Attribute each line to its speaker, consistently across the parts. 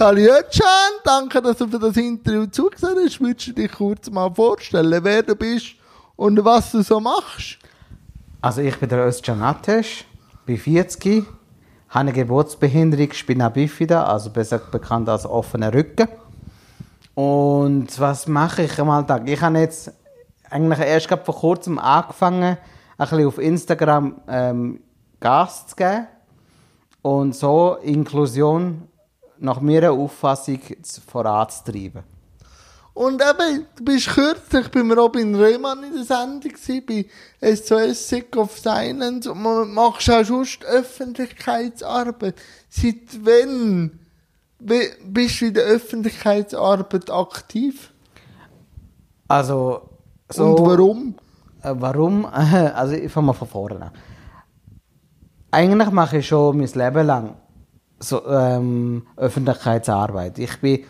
Speaker 1: Özcan, danke, dass du für das Interview zugesehen hast. Würdest du dich kurz mal vorstellen, wer du bist und was du so machst?
Speaker 2: Also ich bin der Özcan Ateş, bin 40, habe eine Geburtsbehinderung, auch bifida, also besser bekannt als offener Rücken. Und was mache ich am Alltag? Ich habe jetzt eigentlich erst vor kurzem angefangen, ein bisschen auf Instagram ähm, Gas zu geben und so Inklusion nach meiner Auffassung voranzutreiben.
Speaker 1: Und eben, du bist kürzlich bei Robin Rehmann in der Sendung gewesen, bei SOS Sick of Silence und man machst auch sonst Öffentlichkeitsarbeit. Seit wann bist du in der Öffentlichkeitsarbeit aktiv?
Speaker 2: Also, so,
Speaker 1: Und warum?
Speaker 2: Äh, warum? Also, ich fange mal von vorne an. Eigentlich mache ich schon mein Leben lang so, ähm, Öffentlichkeitsarbeit. Ich bin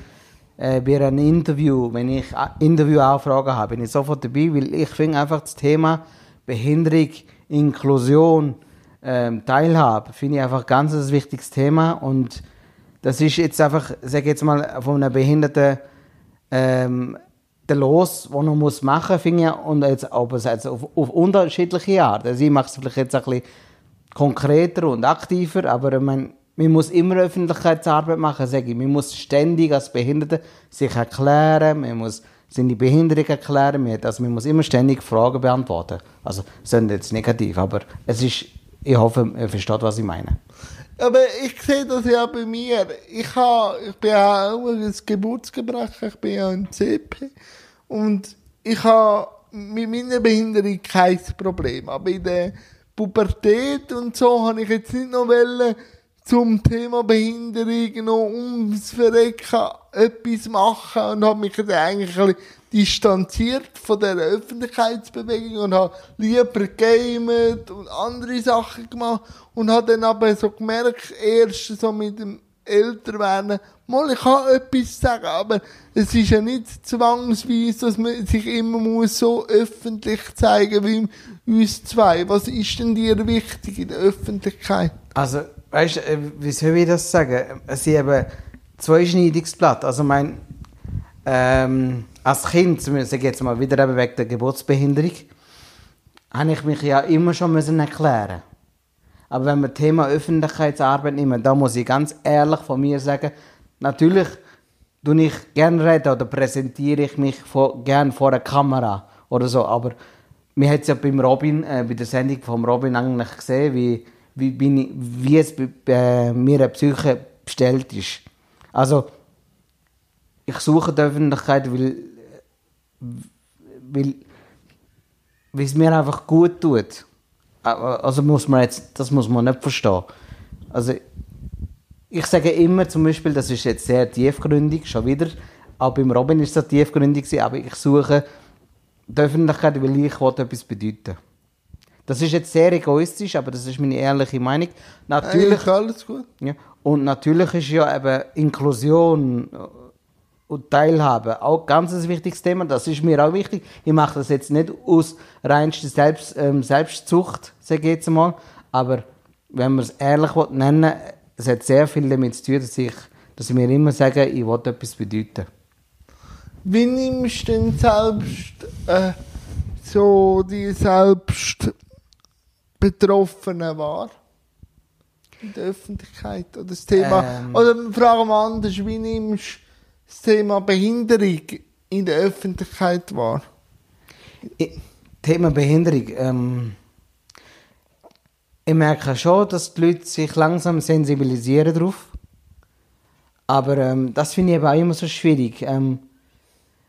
Speaker 2: äh, bei einem Interview, wenn ich Interviewanfragen habe, bin ich sofort dabei, weil ich finde einfach das Thema Behinderung, Inklusion, ähm, Teilhabe, finde ich einfach ganz ein wichtiges Thema und das ist jetzt einfach, sag jetzt mal, von einem Behinderten ähm, der Los, den er muss machen finde ich, und jetzt aber jetzt auf, auf unterschiedliche Art. Also ich mache es vielleicht jetzt ein bisschen konkreter und aktiver, aber ich meine, man muss immer Öffentlichkeitsarbeit machen, sage ich. Man muss ständig als Behinderte sich erklären, man muss seine Behinderung erklären, also man muss immer ständig Fragen beantworten. Also, das sind jetzt negativ, aber es ist, ich hoffe, ihr versteht, was ich meine.
Speaker 1: Aber ich sehe das ja bei mir. Ich, habe, ich bin auch ein Geburtsgebrecher, ich bin ja ein CP. Und ich habe mit meiner Behinderung kein Problem. Aber in der Pubertät und so habe ich jetzt nicht noch wollen, zum Thema Behinderung noch ums Verrecken etwas machen und habe mich dann eigentlich ein distanziert von der Öffentlichkeitsbewegung und habe lieber gamet und andere Sachen gemacht und habe dann aber so gemerkt, erst so mit dem Älterwerden, mal, ich kann etwas sagen, aber es ist ja nicht zwangsweise, dass man sich immer muss so öffentlich zeigen wie uns zwei. Was ist denn dir wichtig in der Öffentlichkeit?
Speaker 2: Also, weißt du, äh, wie soll ich das sagen? Es ist eben zweischneidiges Also, mein, ähm, als Kind, sage ich jetzt mal wieder eben wegen der Geburtsbehinderung, habe ich mich ja immer schon müssen erklären. Aber wenn wir das Thema Öffentlichkeitsarbeit nehmen, da muss ich ganz ehrlich von mir sagen, natürlich tue ich gerne reden oder präsentiere ich mich vor, gerne vor der Kamera oder so, aber wir haben es ja beim Robin, äh, bei der Sendung von Robin eigentlich gesehen, wie wie, bin ich, wie es bei, bei mir Psyche bestellt ist. Also, ich suche die Öffentlichkeit, weil, weil, weil es mir einfach gut tut. Also muss man jetzt, das muss man nicht verstehen. Also, ich sage immer zum Beispiel, das ist jetzt sehr tiefgründig, schon wieder, auch beim Robin ist es tiefgründig aber ich suche die Öffentlichkeit, weil ich etwas bedeuten das ist jetzt sehr egoistisch, aber das ist meine ehrliche Meinung.
Speaker 1: Natürlich, Eigentlich alles gut.
Speaker 2: Ja, und natürlich ist ja eben Inklusion und Teilhabe auch ganz ein wichtiges Thema. Das ist mir auch wichtig. Ich mache das jetzt nicht aus reinster Selbst, ähm, Selbstzucht, sage ich jetzt mal. Aber wenn man es ehrlich nennen es hat sehr viel damit zu tun, dass ich, dass ich mir immer sage, ich will etwas bedeuten.
Speaker 1: Wie nimmst du denn selbst äh, so die Selbst Betroffenen wahr? In der Öffentlichkeit? Oder das Thema, ähm. oder fragen wir anders, wie nimmst du das Thema Behinderung in der Öffentlichkeit wahr?
Speaker 2: Thema Behinderung, ähm, ich merke schon, dass die Leute sich langsam sensibilisieren darauf. Aber ähm, das finde ich eben auch immer so schwierig. Ähm,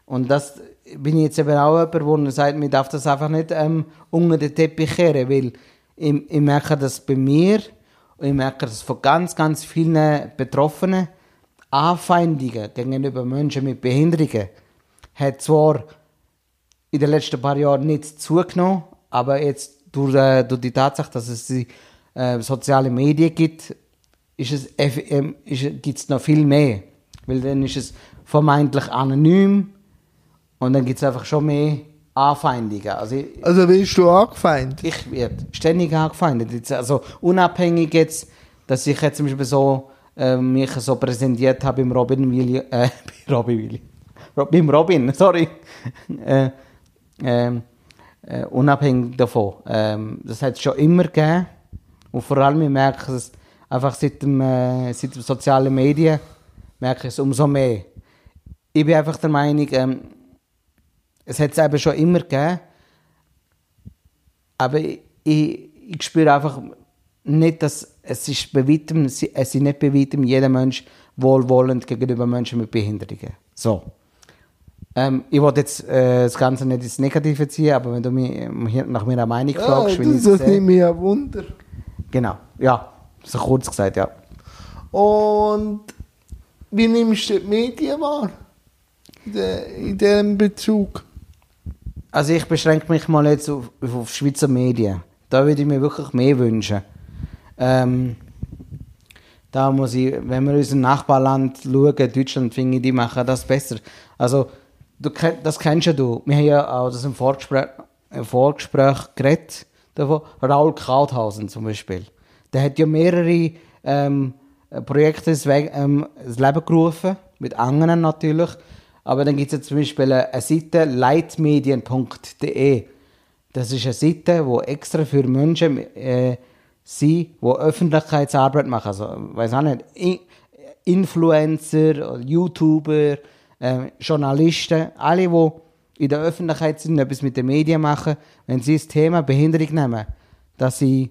Speaker 2: und das bin ich jetzt eben auch jemand, der sagt, man darf das einfach nicht ähm, unter den Teppich kehren, weil ich, ich merke das bei mir und ich merke das von ganz, ganz vielen Betroffenen. Anfeindungen gegenüber Menschen mit Behinderungen hat zwar in den letzten paar Jahren nicht zugenommen, aber jetzt durch, äh, durch die Tatsache, dass es die, äh, soziale Medien gibt, ist es, äh, gibt es noch viel mehr. Weil dann ist es vermeintlich anonym und dann gibt es einfach schon mehr Anfeindungen. Also, ich,
Speaker 1: also wirst du angefeindet?
Speaker 2: Ich werde ständig angefeindet. Also unabhängig jetzt, dass ich jetzt zum Beispiel so äh, mich so präsentiert habe beim Robin Williams, äh, bei Robin Williams, beim Robin, sorry, äh, ähm, äh, unabhängig davon. Ähm, das hat es schon immer gegeben und vor allem ich merke es einfach seit dem, äh, seit den sozialen Medien merke ich es umso mehr. Ich bin einfach der Meinung, ähm, es hat es eben schon immer gegeben, aber ich, ich, ich spüre einfach nicht, dass es ist bei weitem, es ist nicht bei weitem jeder Mensch wohlwollend gegenüber Menschen mit Behinderungen. So. Ähm, ich wollte jetzt äh, das Ganze nicht ins Negative ziehen, aber wenn du mich nach meiner Meinung
Speaker 1: Ja,
Speaker 2: fragst, wie
Speaker 1: das
Speaker 2: ich
Speaker 1: das nimmt mich ein Wunder.
Speaker 2: Genau, ja, so kurz gesagt, ja.
Speaker 1: Und wie nimmst du die Medien wahr? In diesem Bezug?
Speaker 2: Also ich beschränke mich mal jetzt auf, auf Schweizer Medien. Da würde ich mir wirklich mehr wünschen. Ähm, da muss ich, wenn wir unser Nachbarland schauen, Deutschland, finde ich, die machen das besser. Also, du, das kennst ja du. Wir haben ja auch das im Vorgespräch, im Vorgespräch geredet, davon. Raul Krauthausen zum Beispiel. Der hat ja mehrere ähm, Projekte ins, ähm, ins Leben gerufen, mit anderen natürlich. Aber dann gibt es ja zum Beispiel eine, Seite, leitmedien.de. Das ist eine Seite, wo extra für Menschen äh, sind, die Öffentlichkeitsarbeit machen. Also, weiß auch nicht, I Influencer, YouTuber, äh, Journalisten, alle, die in der Öffentlichkeit sind, etwas mit den Medien machen, wenn sie das Thema Behinderung nehmen, dass sie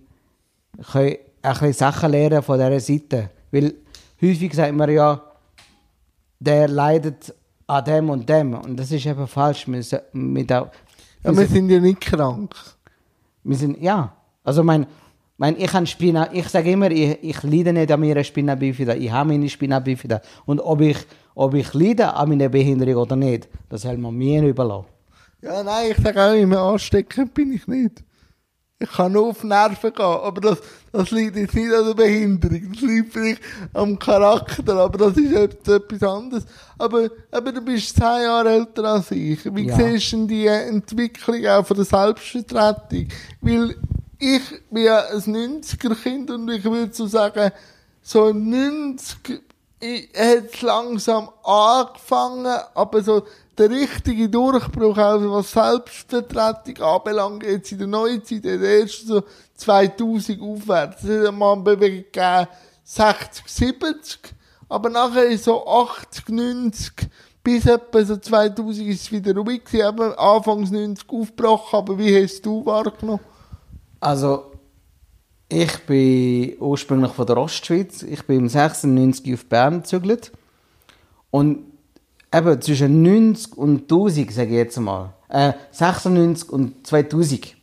Speaker 2: ein bisschen Sachen lernen von dieser Seite. Weil häufig sagt man ja, der leidet an dem und dem. Und das ist eben falsch. Wir, so- wir, da,
Speaker 1: Ja, wir sind ja nicht krank.
Speaker 2: wir sind, ja. Also mein, mein ich habe Spina, ich sage immer, ich, ich leide nicht an meiner Spina bifida, ich habe meine Spina bifida. Und ob ich, ob ich leide an meiner Behinderung oder nicht, das soll man mir überlassen.
Speaker 1: Ja, nein, ich sage auch immer, ansteckend bin ich nicht. Ich kann nur auf Nerven gehen, aber das, das liegt jetzt nicht an der Behinderung. Das liegt vielleicht am Charakter, aber das ist etwas, etwas anderes. Aber, aber du bist zehn Jahre älter als ich. Wie
Speaker 2: Ja.
Speaker 1: siehst du denn die Entwicklung auch von der Selbstvertretung? Weil ich bin ja ein 90er-Kind und ich würde so sagen, so 90 ich hat langsam angefangen, aber so der richtige Durchbruch, also was Selbstvertretung anbelangt, jetzt in der Neuzeit, in der ersten so 2000 aufwärts, es hat mal eine Bewegung gegeben, 60, 70, aber nachher so 80, 90, bis etwa so 2000 ist es wieder ruhig gewesen, anfangs 90 aufgebrochen, aber wie hast du wahrgenommen?
Speaker 2: Also, ich bin ursprünglich von der Ostschweiz. Ich bin im 96 auf Bern gezügelt. Und eben zwischen 90 und 1000, sage ich jetzt mal, äh, 96 und 2000,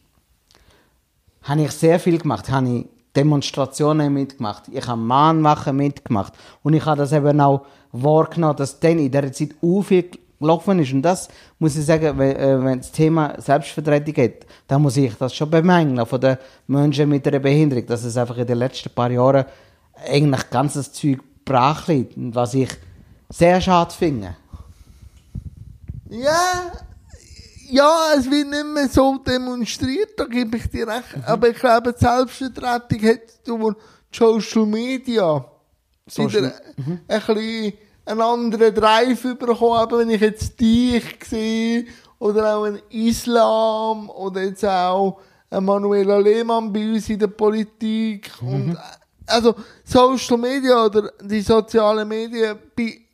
Speaker 2: habe ich sehr viel gemacht. Habe ich Demonstrationen mitgemacht. Ich habe Mahnwachen mitgemacht. Und ich habe das eben auch wahrgenommen, dass dann in dieser Zeit auch viel gelaufen ist. Und das muss ich sagen, wenn, äh, wenn das Thema Selbstvertretung geht, dann muss ich das schon bemängeln von den Menschen mit einer Behinderung, dass es einfach in den letzten paar Jahren eigentlich ganzes Zeug brach liegt. Was ich sehr schade finde.
Speaker 1: Ja, ja, es wird nicht mehr so demonstriert, da gebe ich dir recht. Aber ich glaube, die Selbstvertretung hat durch Social Media
Speaker 2: Social-
Speaker 1: wieder ein bisschen einen anderen Drive bekommen. Aber wenn ich jetzt dich sehe, oder auch einen Islam, oder jetzt auch Manuela Lehmann bei uns in der Politik, und, also Social Media oder die sozialen Medien äh,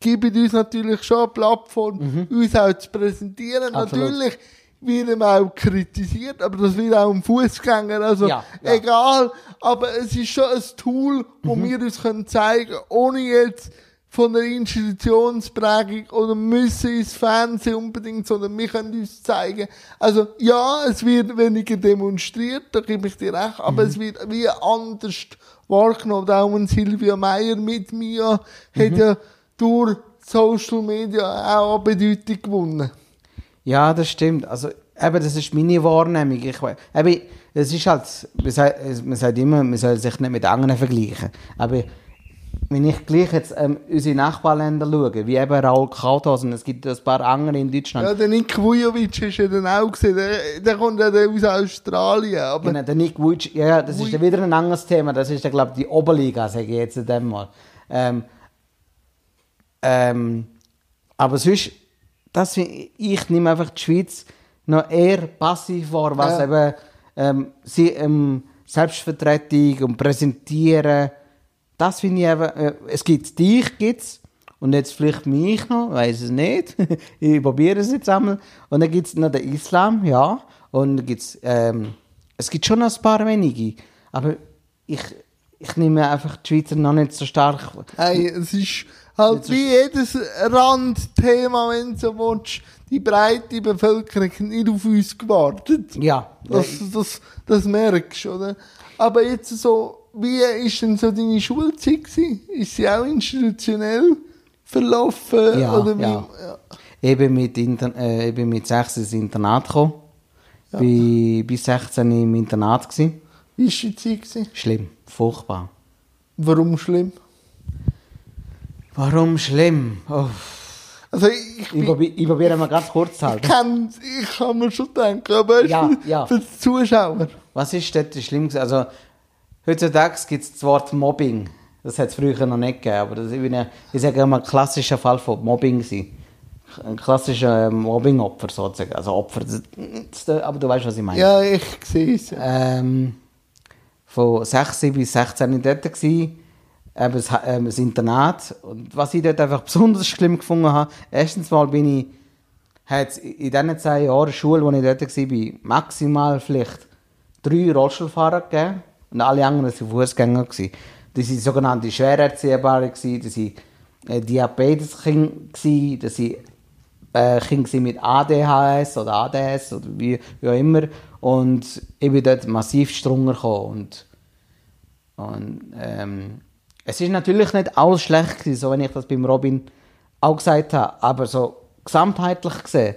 Speaker 1: geben uns natürlich schon eine Plattform, uns auch zu präsentieren.
Speaker 2: Absolut.
Speaker 1: Natürlich wird man auch kritisiert, aber das wird auch ein Fußgänger, also
Speaker 2: Ja, ja.
Speaker 1: egal. Aber es ist schon ein Tool, wo wir uns können zeigen, ohne jetzt von der Institutionsprägung oder müssen ins Fernsehen unbedingt, sondern wir können uns zeigen. Also ja, es wird weniger demonstriert, da gebe ich dir recht, aber es wird wie anders wahrgenommen. Auch ein Silvia Meyer mit mir hat ja durch Social Media auch an Bedeutung gewonnen.
Speaker 2: Ja, das stimmt. Also, eben, das ist meine Wahrnehmung. Ich, eben, es ist halt, man sagt, man sagt immer, man soll sich nicht mit anderen vergleichen. Aber wenn ich gleich jetzt ähm, unsere Nachbarländer schaue, wie eben Raul Kauthas und es gibt ein paar andere in Deutschland.
Speaker 1: Ja, der Nick Vujovic ist ja dann auch gesehen. Der, der kommt ja dann aus Australien. Aber
Speaker 2: Genau, der Nick Vujicic, ja, das ist dann wieder ein anderes Thema. Das ist, glaube ich, die Oberliga, sage ich jetzt in dem mal. Ähm, ähm, aber sonst, das, ich ich nehme einfach die Schweiz noch eher passiv wahr, was
Speaker 1: Ja.
Speaker 2: eben ähm, sie, ähm, Selbstvertretung und Präsentieren, das finde ich eben, äh, es gibt dich, gibt's, und jetzt vielleicht mich noch, weiß es nicht, ich probiere es jetzt einmal, und dann gibt es noch den Islam, ja, und dann gibt's, ähm, es gibt schon noch ein paar wenige, aber ich, ich nehme einfach die Schweizer noch nicht so stark.
Speaker 1: hey, es ist halt wie jedes Randthema, wenn du so willst, die breite Bevölkerung hat nicht auf uns gewartet.
Speaker 2: Ja,
Speaker 1: Das, das, das merkst du, oder? Aber jetzt so, wie ist denn so deine Schulzeit gewesen? Ist sie auch institutionell verlaufen?
Speaker 2: Ja,
Speaker 1: oder wie?
Speaker 2: ja. Ich bin mit, Inter äh, bin mit 6 ins Internat gekommen. Bin bis 16 im Internat gewesen.
Speaker 1: Wie ist die Zeit gewesen?
Speaker 2: Schlimm, furchtbar.
Speaker 1: Warum schlimm?
Speaker 2: Warum schlimm? Oh.
Speaker 1: Also ich,
Speaker 2: Ich, probi ich probiere mal ganz kurz zu
Speaker 1: ich,
Speaker 2: halten.
Speaker 1: kann, ich kann mir schon denken, aber
Speaker 2: Ja,
Speaker 1: für,
Speaker 2: ja.
Speaker 1: für die Zuschauer.
Speaker 2: Was ist dort schlimm? gewesen? Also, heutzutage gibt es das Wort Mobbing. Das hat es früher noch nicht gegeben. Aber das ist, ich sage immer, ein klassischer Fall von Mobbing. Gewesen. Ein klassischer ähm, Mobbing-Opfer sozusagen. Also Opfer, aber du weißt, was ich meine.
Speaker 1: Ja, ich sehe es.
Speaker 2: Ähm, von 16 bis 16 ich dort gsi, eben das, ähm, das Internat. Und was ich dort einfach besonders schlimm gefunden habe, erstens mal bin ich, hat in diesen zehn Jahren Schule, wo ich dort war, maximal vielleicht drei Rollstuhlfahrer gegeben und alle anderen waren Fußgänger. gewesen. Das waren sogenannte Schwererziehbare, das waren äh, Diabeteskinder, das waren äh, Kinder mit ADHS oder ADS oder wie, wie auch immer. Und ich bin dort massiv drunter gekommen. Und, und ähm, es ist natürlich nicht alles schlecht gewesen, so wenn ich das beim Robin auch gesagt habe. Aber so gesamtheitlich gesehen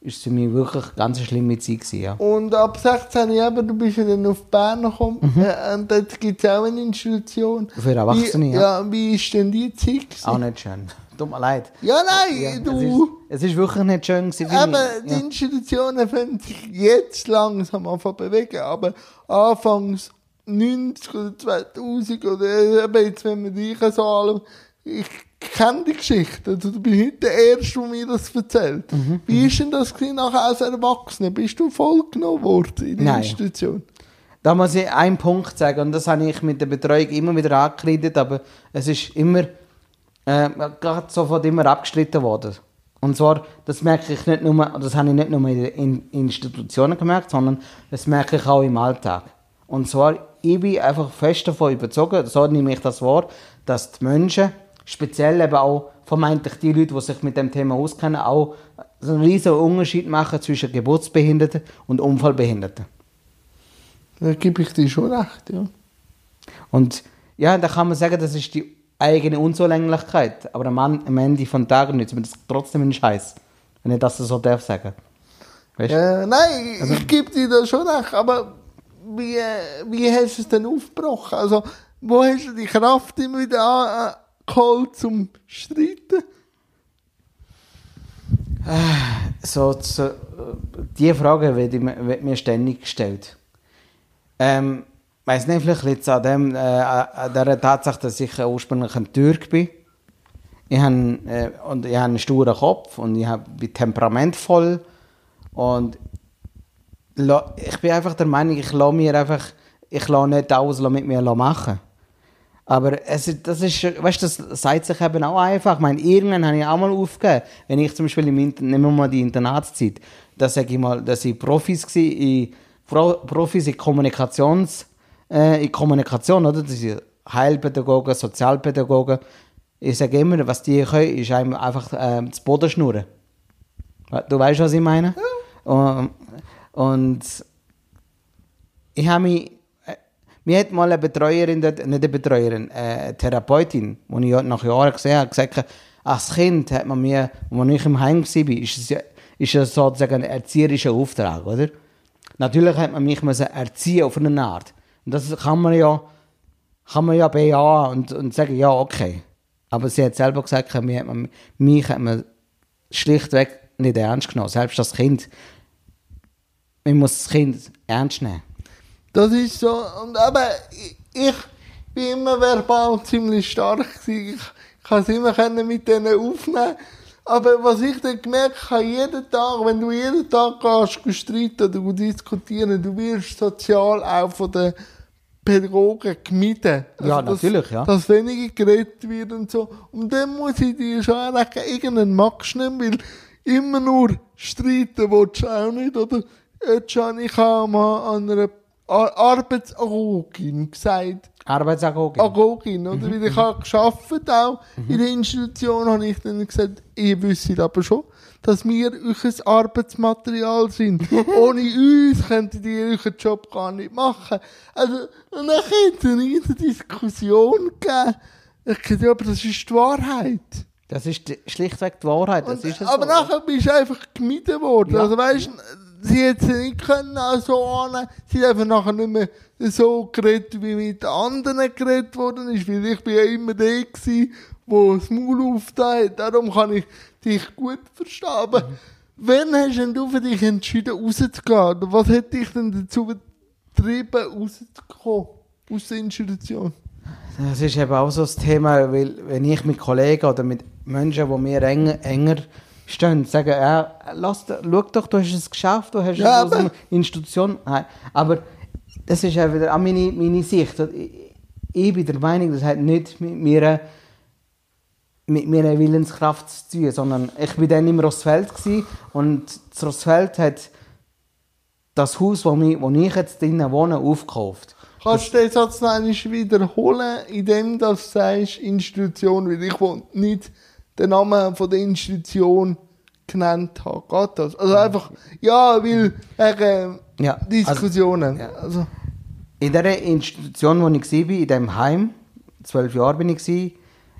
Speaker 2: ist es für mich wirklich eine ganz schlimme Zeit gewesen, ja.
Speaker 1: Und ab 16 Jahren, du bist ja dann auf Bern gekommen. Ja, und dort gibt es auch eine Institution.
Speaker 2: Für Erwachsene,
Speaker 1: wie,
Speaker 2: ja.
Speaker 1: ja. Wie ist denn die Zeit? gewesen?
Speaker 2: Auch nicht schön. Tut mir leid.
Speaker 1: Ja, nein,
Speaker 2: Ja, es, ist,
Speaker 1: du.
Speaker 2: es ist wirklich nicht schön gewesen. für
Speaker 1: Aber
Speaker 2: mich.
Speaker 1: die
Speaker 2: ja.
Speaker 1: Institutionen fangen sich jetzt langsam an zu bewegen, aber anfangs 90 oder 2000 oder eben jetzt, wenn man dich so alle, ich kenne die Geschichte, also du bist nicht der Erste, der mir das erzählt.
Speaker 2: Mhm,
Speaker 1: Wie ist denn das nachher als Erwachsener? Bist du vollgenommen worden in der
Speaker 2: Nein.
Speaker 1: Institution?
Speaker 2: Da muss ich einen Punkt sagen, und das habe ich mit der Betreuung immer wieder angekreidet, aber es ist immer, äh, gerade sofort immer abgestritten worden. Und zwar, das merke ich nicht nur, das habe ich nicht nur in den in Institutionen gemerkt, sondern das merke ich auch im Alltag. Und zwar, ich bin einfach fest davon überzeugt, so nehme ich das wahr, dass die Menschen, speziell eben auch vermeintlich die Leute, die sich mit dem Thema auskennen, auch so einen riesen Unterschied machen zwischen Geburtsbehinderten und Unfallbehinderten.
Speaker 1: Da gebe ich dir schon recht, ja.
Speaker 2: Und ja, da kann man sagen, das ist die eigene Unzulänglichkeit. Aber am, Ende von Tag nützt mir das trotzdem einen Scheiß. Wenn ich das so darf sagen. Weißt?
Speaker 1: Äh, nein, ich gebe dir da schon recht, aber wie, äh, wie hast du es denn aufgebrochen? Also, wo hast du die Kraft immer wieder angeholt zum Streiten?
Speaker 2: So, zu, die Frage wird, ich, mir- wird mir ständig gestellt. Ähm, weiß nicht, vielleicht liegt es an, dem, äh, an der Tatsache, dass ich äh, ursprünglich ein Türk bin. Ich habe, äh, und ich einen sturen Kopf und ich hab, bin temperamentvoll. Und ich bin einfach der Meinung, ich lasse mir einfach, ich lasse nicht alles mit mir machen. Aber es, ist- das ist, weißt du, das sagt sich eben auch einfach. Ich meine, irgendwann habe ich auch mal aufgegeben. Wenn ich zum Beispiel im Inter nehmen wir mal die Internatszeit, da sage ich mal, dass ich Profis war, in, Pro, Profis in Kommunikations, äh, in Kommunikation, oder? Das sind Heilpädagogen, Sozialpädagogen. Ich sage immer, was die können, ist einem einfach ähm, das Boden schnurren. Du weißt, was ich meine? Und, und ich habe mich, äh, mir hat mal eine Betreuerin, nicht eine Betreuerin, eine Therapeutin, die ich nach Jahren gesehen habe, gesagt, als Kind hat man mir, als ich im Heim war, ist es ja, ist es sozusagen ein erzieherischer Auftrag, oder? Natürlich hat man mich erziehen auf eine Art. Und das kann man ja kann man ja bejahen und, und sagen, ja, okay. Aber sie hat selber gesagt, mich hat man, mich hat man schlichtweg nicht ernst genommen. Selbst das Kind. Man muss das Kind ernst nehmen.
Speaker 1: Das ist so. Und aber ich, ich bin immer verbal ziemlich stark gewesen. Ich, kann es immer können mit denen aufnehmen. Aber was ich dann gemerkt habe, jeden Tag, wenn du jeden Tag gehst, streiten oder diskutieren, du wirst sozial auch von den Pädagogen gemieden.
Speaker 2: Ja,
Speaker 1: dass,
Speaker 2: natürlich, ja.
Speaker 1: Dass weniger geredet wird und so. Und dann muss ich dir schon anerkennen, irgendeinen magst du nicht, weil immer nur streiten willst du auch nicht, oder? Jetzt schon, ich habe mal an einer Ar Arbeitsagogin gesagt,
Speaker 2: Arbeitsagogin.
Speaker 1: Agogin, oder? Weil ich habe gearbeitet auch in der Institution, habe ich dann gesagt, ihr wisst aber schon, dass wir euer Arbeitsmaterial sind. Ohne uns könntet ihr euren Job gar nicht machen. Also, und dann hat es eine Diskussion gegeben. Ich gesagt, ja, aber das ist die Wahrheit.
Speaker 2: Das ist schlichtweg die Wahrheit. Das
Speaker 1: Und,
Speaker 2: ist es
Speaker 1: aber
Speaker 2: so.
Speaker 1: nachher bist du einfach gemieden worden.
Speaker 2: Ja.
Speaker 1: Also weißt sie sie nicht können auch so annehmen. Sie hat einfach nachher nicht mehr so geredet, wie mit anderen geredet worden ist. Weil ich bin ja immer der gewesen, wo das Maul aufgetan hat. Darum kann ich dich gut verstehen. Aber
Speaker 2: Mhm.
Speaker 1: wann hast denn du für dich entschieden, rauszugehen? Was hat dich denn dazu getrieben, rauszukommen? Aus der Institution?
Speaker 2: Das ist eben auch so das Thema, weil wenn ich mit Kollegen oder mit Menschen, die mir enger, enger stehen, sagen, ja, lass, schau doch, du hast es geschafft, du hast
Speaker 1: Ja,
Speaker 2: es aus einer Institution. Nein, aber das ist ja wieder auch meine, meine Sicht. Ich, bin der Meinung, das hat nicht mit mir mit meiner Willenskraft zu tun, sondern ich bin dann im Rossfeld gsi und das Rossfeld hat das Haus, wo, ich jetzt drinnen wohne, aufgekauft.
Speaker 1: Kannst du den Satz noch einmal wiederholen, indem du sagst Institution, weil ich will nicht den Namen von der Institution genannt habe. Geht das? Also einfach, ja, weil wegen
Speaker 2: Ja,
Speaker 1: Diskussionen.
Speaker 2: ja.
Speaker 1: Also,
Speaker 2: In der Institution, wo ich war, in dem Heim, zwölf Jahre bin ich, war,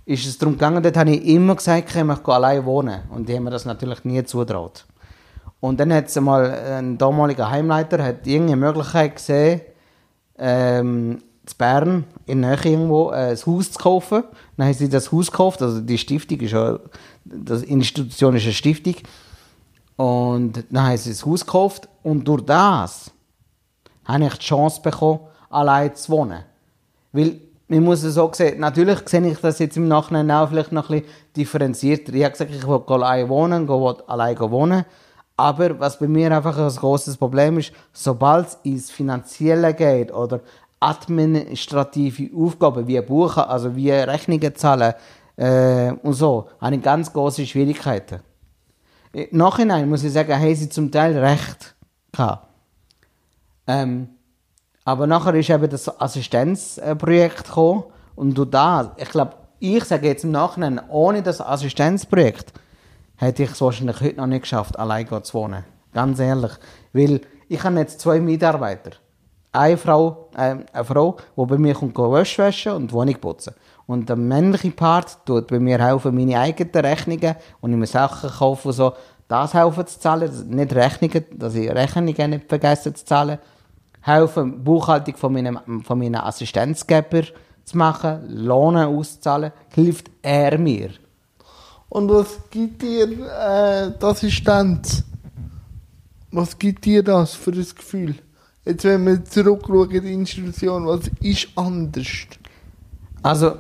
Speaker 2: ist es darum gegangen, dort habe ich immer gesagt, ich möchte allein wohnen. Und die haben mir das natürlich nie zutraut. Und dann hat es einmal ein damaliger Heimleiter hat irgendeine Möglichkeit gesehen, ähm, zu Bern in der Nähe irgendwo äh, ein Haus zu kaufen. Dann haben sie das Haus gekauft, also die Stiftung ist ja, die Institution ist eine Stiftung. Und dann haben sie das Haus gekauft und durch das habe ich die Chance bekommen, allein zu wohnen. Weil, man muss es so sehen, natürlich sehe ich das jetzt im Nachhinein auch vielleicht noch ein bisschen differenzierter. Ich habe gesagt, ich will allein wohnen, will allein wohnen. Aber was bei mir einfach ein großes Problem ist, sobald es ins Finanzielle geht oder administrative Aufgaben wie Buchen, also wie Rechnungen zahlen äh, und so, habe ich ganz große Schwierigkeiten. Im Nachhinein muss ich sagen, haben sie zum Teil recht gehabt. Ähm, aber nachher ist eben das Assistenzprojekt gekommen und du da, ich glaube, ich sage jetzt im Nachhinein, ohne das Assistenzprojekt hätte ich es wahrscheinlich heute noch nicht geschafft, allein zu wohnen. Ganz ehrlich. Weil ich habe jetzt zwei Mitarbeiter. Eine Frau, äh, eine Frau, die bei mir kommt Wäsche waschen und Wohnung putzen. Und der männliche Part tut bei mir helfen, meine eigenen Rechnungen und ich mir Sachen kaufen so, das helfen zu zahlen, nicht Rechnungen, dass ich Rechnungen nicht vergesse zu zahlen. Helfen, Buchhaltung von meinem, von meinen Assistenzgeber zu machen, Lohne auszuzahlen, hilft er mir.
Speaker 1: und was gibt dir äh, die Assistenz? Was gibt dir das für ein Gefühl? Jetzt, wenn wir zurückschauen in die Institution, was ist anders?
Speaker 2: Also,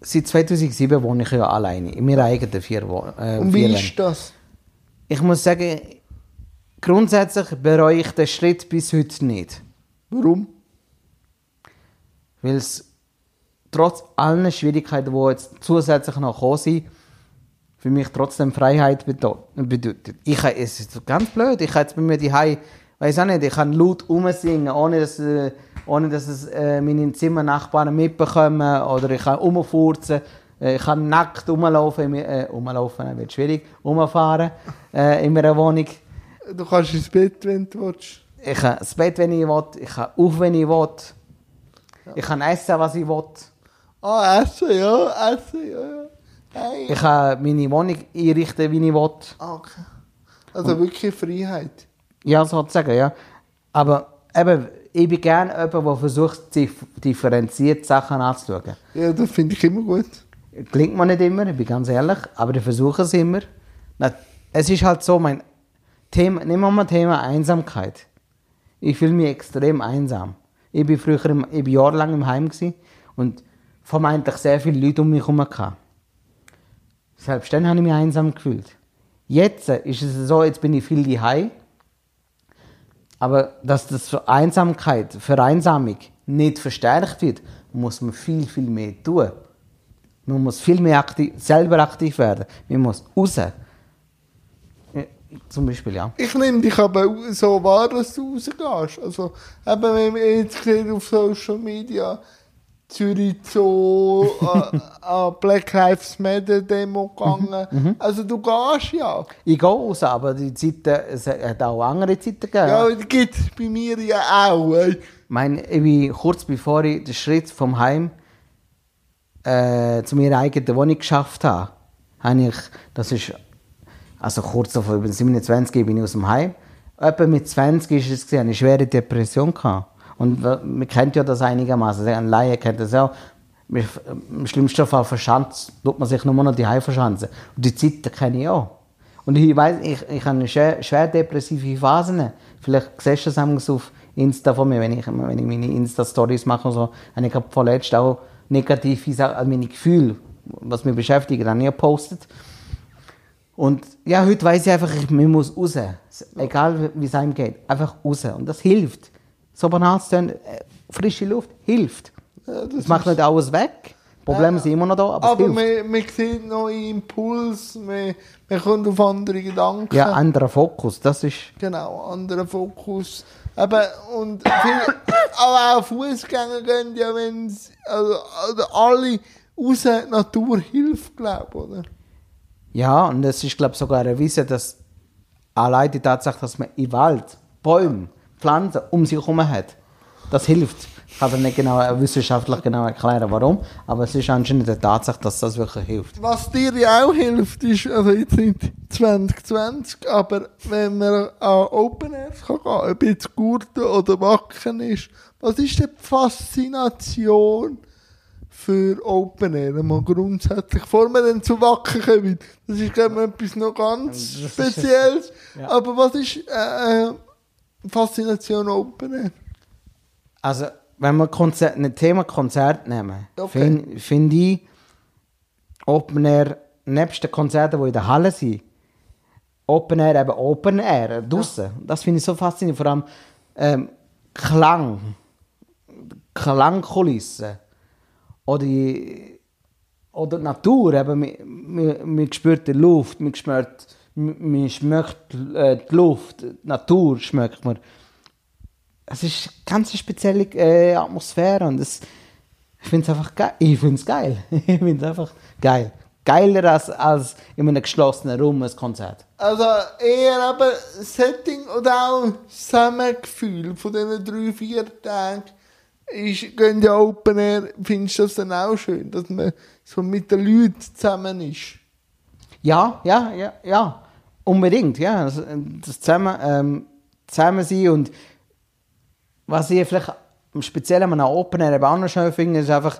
Speaker 2: seit 2007 wohne ich ja alleine, in meiner eigenen vier. Äh,
Speaker 1: Und wie ist das?
Speaker 2: Ich muss sagen, grundsätzlich bereue ich den Schritt bis heute nicht.
Speaker 1: Warum?
Speaker 2: Weil es trotz allen Schwierigkeiten, die jetzt zusätzlich noch gekommen sind, für mich trotzdem Freiheit bedeutet. Ich, es ist ganz blöd, ich kann jetzt bei mir die weiß auch nicht, ich kann laut umsingen, ohne dass, äh, ohne dass es äh, meine Zimmernachbarn mitbekommen oder ich kann umfurzen, äh, ich kann nackt rumlaufen, äh, rumlaufen wird schwierig, rumfahren äh, in meiner Wohnung.
Speaker 1: Du kannst ins Bett, wenn du willst.
Speaker 2: Ich kann das Bett, wenn ich will, ich kann auf, wenn ich will, ich kann essen, was ich will.
Speaker 1: Ah, essen, ja, essen, ja, ja. Nein.
Speaker 2: Ich kann meine Wohnung einrichten, wie ich will.
Speaker 1: Ah, okay. Also wirklich Freiheit.
Speaker 2: Ja, sozusagen, ja. Aber eben, ich bin gerne jemand, der versucht, dif- differenziert Sachen anzuschauen.
Speaker 1: Ja, das finde ich immer gut.
Speaker 2: Klingt mir nicht immer, ich bin ganz ehrlich, aber ich versuche es immer. Es ist halt so, mein Thema, nehmen wir mal Thema Einsamkeit. Ich fühle mich extrem einsam. Ich bin früher, im, ich bin jahrelang im Heim gewesen und vermeintlich sehr viele Leute um mich herum gehabt. Selbst dann habe ich mich einsam gefühlt. Jetzt ist es so, jetzt bin ich viel daheim. Aber dass das für Einsamkeit, Vereinsamung nicht verstärkt wird, muss man viel, viel mehr tun. Man muss viel mehr aktiv, selber aktiv werden. Man muss raus. Zum Beispiel, ja.
Speaker 1: Ich nehme dich aber so wahr, dass du rausgehst. Also, eben, wenn man jetzt auf Social Media, Zürich so an, an Black Lives Matter Demo gegangen. Also, du gehst ja.
Speaker 2: Ich gehe raus, aber die Zeiten, es hat auch andere Zeiten gegeben.
Speaker 1: Ja, das gibt es bei mir ja auch. ey.
Speaker 2: Ich meine, ich bin kurz bevor ich den Schritt vom Heim äh, zu meiner eigenen Wohnung geschafft habe, habe ich, das ist, also kurz davor, ich bin 27 bin ich aus dem Heim. Etwa mit 20 ist es gesehen, eine schwere Depression gehabt. Und man kennt ja das einigermaßen. Ein Laie kennt das auch. Mit- Im schlimmsten Fall verschanzt, tut man sich nur noch die Heim verschanzen. Und die Zeit kenne ich auch. Und ich weiß, ich, ich habe schwer, schwer depressive Phasen. Vielleicht siehst du das auf Insta von mir, wenn ich, wenn ich meine Insta-Stories mache und so, habe ich gerade vorletzt auch negative Sachen, also meine Gefühle, was mich beschäftigt, dann nie gepostet. Und ja, heute weiß ich einfach, ich man muss raus. Egal wie es einem geht. Einfach raus. Und das hilft. So banal tun, äh, frische Luft hilft.
Speaker 1: Ja,
Speaker 2: Das macht nicht alles weg. Probleme sind immer noch da, aber,
Speaker 1: Aber
Speaker 2: es hilft.
Speaker 1: man, man sieht neue Impulse, man, man kommt auf andere Gedanken.
Speaker 2: Ja, anderer Fokus, das ist...
Speaker 1: Genau, anderer Fokus. Aber, und viele, aber auch Fußgänger gehen ja, wenn also, also alle raus, die Natur hilft, glaube ich, oder?
Speaker 2: Ja, und es ist, glaube ich, sogar erwiesen, dass allein die Tatsache, dass man im Wald Bäume, Pflanzen um sich herum hat, das hilft. Ich kann dir nicht genau, äh, wissenschaftlich genau erklären, warum, aber es ist anscheinend eine Tatsache, dass das wirklich hilft.
Speaker 1: Was dir ja auch hilft, ist, also jetzt nicht 2020, aber wenn man an Open Air kann gehen, ob jetzt Gurten oder Wacken ist, was ist denn die Faszination für Open Air? Mal grundsätzlich, bevor wir dann zu Wacken kommen, das ist, glaube ich, etwas noch ganz Spezielles,
Speaker 2: Ja.
Speaker 1: aber was ist äh, äh, Faszination Open Air?
Speaker 2: Also, wenn wir Konzert, ein Thema Konzert nehmen,
Speaker 1: Okay.
Speaker 2: finde find ich, Open Air, nebst den Konzerten, die in der Halle sind, Open Air eben Open Air, draussen. Das finde ich so faszinierend. Vor allem ähm, Klang, Klangkulissen oder, die, oder die Natur. Eben, man, man, man spürt die Luft, man, spürt, man, schmeckt äh, die Luft, die Natur schmeckt man. Es ist eine ganz spezielle äh, Atmosphäre und das, ich finde es einfach geil. Ich finde es geil. ich finde es einfach geil. Geiler als, als in einem geschlossenen Raum ein Konzert.
Speaker 1: Also eher aber Setting oder auch Zusammengefühl von diesen drei, vier Tagen ist, gehen ja Open Air, findest du das dann auch schön, dass man so mit den Leuten zusammen ist?
Speaker 2: Ja, ja, ja, ja. Unbedingt, ja. Das, das zusammen, ähm, zusammen sein und was ich vielleicht im Speziellen an einem Open Air auch noch schön finde, ist einfach,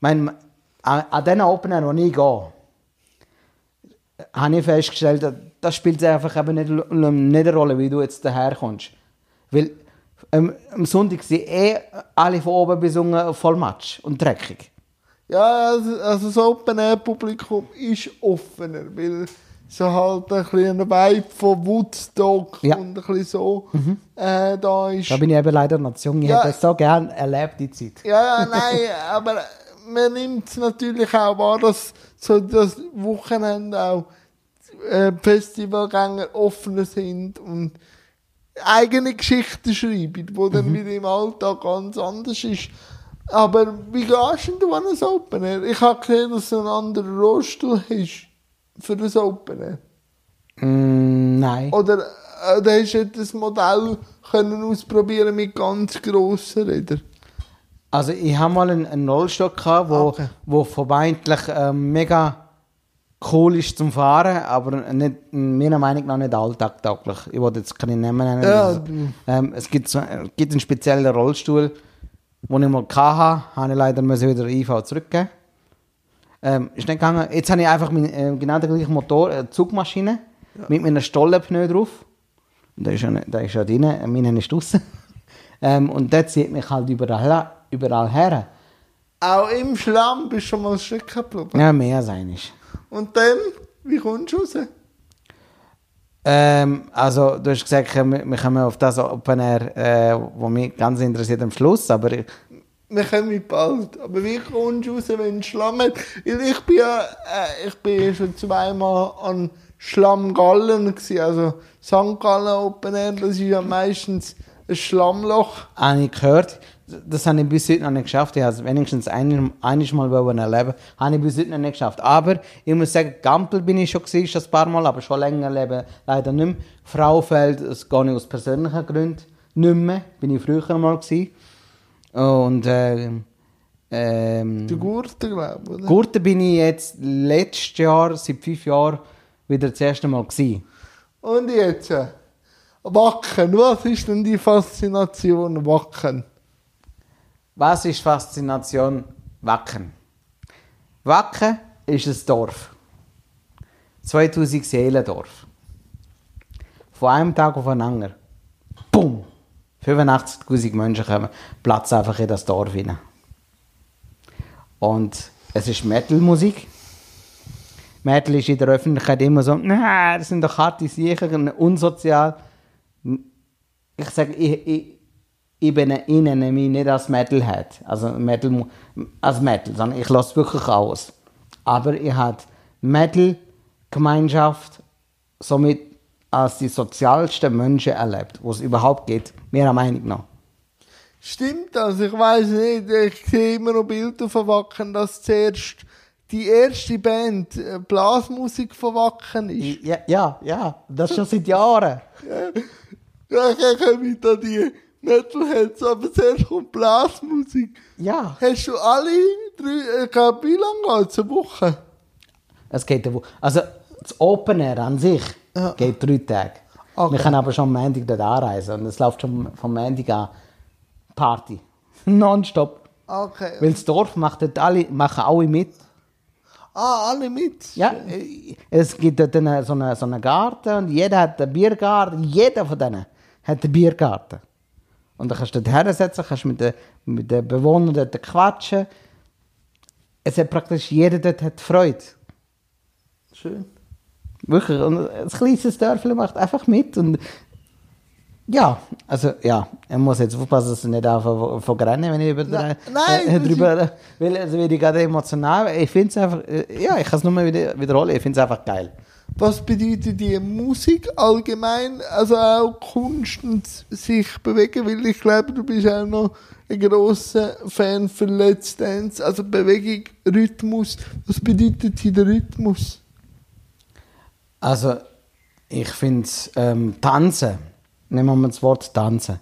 Speaker 2: mein, an, an diesen Open Air, wo ich gehe, habe ich festgestellt, da- das spielt einfach eben nicht, nicht eine Rolle, wie du jetzt daherkommst. Weil ähm, am Sonntag sind eh alle von oben bis unten voll Matsch und dreckig.
Speaker 1: Ja, also, also das Open Air Publikum ist offener, weil so halt ein bisschen ein Vibe von Woodstock
Speaker 2: Ja.
Speaker 1: und ein bisschen so äh, da ist.
Speaker 2: Da bin ich eben leider noch zu jung. Ich
Speaker 1: Ja.
Speaker 2: hätte das so gerne erlebt, die Zeit.
Speaker 1: Ja, nein, aber man nimmt es natürlich auch wahr, dass so das Wochenende auch äh, Festivalgänger offener sind und eigene Geschichten schreiben, wo dann wieder im Alltag ganz anders ist. Aber wie gehst denn du an ein Open Air? Ich habe gesehen, dass du einen anderen Rollstuhl hast für das Open Air.
Speaker 2: Mm, nein.
Speaker 1: Oder, oder hast du das Modell können ausprobieren mit ganz grossen Rädern?
Speaker 2: Also ich habe mal einen, einen Rollstock gehabt, wo,
Speaker 1: Okay.
Speaker 2: wo vermeintlich ähm, mega cool ist zum Fahren, aber nicht, meiner Meinung nach nicht alltagtauglich. Ich wollte jetzt keine Namen nennen.
Speaker 1: Ja,
Speaker 2: Also, ähm, es gibt, so, äh, gibt einen speziellen Rollstuhl, den ich mal hatte, habe ich leider müssen wieder IV zurückgeben. Ähm, ist nicht gegangen. Jetzt habe ich einfach mein, äh, genau den gleichen Motor, eine Zugmaschine, mit meiner Stollenpneu drauf. Und der ist ja, nicht- der ist ja drin, äh, meine ist draußen. ähm, und der zieht mich halt überall, überall her.
Speaker 1: Auch im Schlamm bist du schon mal stecken geblieben.
Speaker 2: Ja, mehr als einig.
Speaker 1: Und dann, wie kommst du raus?
Speaker 2: Ähm, also, du hast gesagt, wir, kommen auf das Open Air, äh, wo mich ganz interessiert am Schluss, aber ich,
Speaker 1: Wir kommen bald. Aber wie kommst du raus, wenn du Schlamm hat? Ich bin ja, äh, ich bin schon zweimal an Schlammgallen gewesen. Also St. Gallen Open Air, das ist ja meistens ein Schlammloch.
Speaker 2: habe ich gehört, das habe ich bis heute noch nicht geschafft. Ich habe es wenigstens ein, einiges Mal wollen erleben. Habe ich bis heute noch nicht geschafft. Aber ich muss sagen, Gampel bin ich schon gewesen, schon ein paar Mal, aber schon länger leben leider nicht mehr. Fraufeld, das gehe ich aus persönlichen Gründen nicht mehr. Bin ich früher mal gewesen. Und äh, ähm,
Speaker 1: Die Gurte, glaube ich, oder?
Speaker 2: Gurten bin ich jetzt letztes Jahr, seit fünf Jahren, wieder das erste Mal gewesen.
Speaker 1: Und jetzt? Wacken. Was ist denn die Faszination Wacken?
Speaker 2: Was ist Faszination Wacken? Wacken ist ein Dorf. 2000 Seelendorf. Von einem Tag auf den anderen. Bumm! 85.000 Menschen kommen, Platz einfach in das Dorf hinein. Und es ist Metal-Musik. Metal ist in der Öffentlichkeit immer so, nein, das sind doch harte Sachen, unsozial. Ich sage, ich, ich, ich bin ich nenne mich nicht als Metalhead, also Metal, als Metal, sondern ich lasse wirklich aus. Aber ich habe Metal-Gemeinschaft somit als die sozialsten Menschen erlebt, wo es überhaupt geht, meiner Meinung nach.
Speaker 1: Stimmt das? Ich weiß nicht. Ich sehe immer noch Bilder von Wacken, dass zuerst die erste Band äh, Blasmusik von Wacken ist.
Speaker 2: Ja, ja, ja, das schon seit Jahren.
Speaker 1: Ja, ich komme da die Metalheads, aber zuerst kommt Blasmusik.
Speaker 2: Ja.
Speaker 1: Hast du alle drei, ich glaube, wie lange geht's? Eine Woche?
Speaker 2: Es geht eine Wo- Also, das Open Air an sich
Speaker 1: Ja.
Speaker 2: geht drei Tage.
Speaker 1: Okay.
Speaker 2: Wir können aber schon am Montag dort anreisen und es läuft schon vom Montag an Party. Nonstop.
Speaker 1: Okay.
Speaker 2: Weil das Dorf macht dort alle, machen alle mit.
Speaker 1: Ah, alle mit?
Speaker 2: Ja, äh, es gibt dort eine, so, einen, so einen Garten und jeder hat einen Biergarten. Jeder von denen hat einen Biergarten. Und dann kannst du dort hersetzen, kannst mit den, mit den Bewohnern dort quatschen. Es hat praktisch jeder dort hat Freude.
Speaker 1: Schön.
Speaker 2: Wirklich. Und ein kleines Dörfli macht einfach mit. Und ja, also ja, er muss jetzt aufpassen, dass er nicht anfängt von rennen, wenn ich über
Speaker 1: Nein, nein,
Speaker 2: äh,
Speaker 1: das
Speaker 2: drüber, weil also werde ich gerade emotional. Ich finde es einfach, äh, ja, ich kann es nur mal wieder, wiederholen, ich finde es einfach geil.
Speaker 1: Was bedeutet die Musik allgemein, also auch Kunst und sich bewegen? Weil ich glaube, du bist auch noch ein grosser Fan von Let's Dance, also Bewegung, Rhythmus. Was bedeutet hier der Rhythmus?
Speaker 2: Also, ich finde ähm, Tanzen, nehmen wir mal das Wort Tanzen,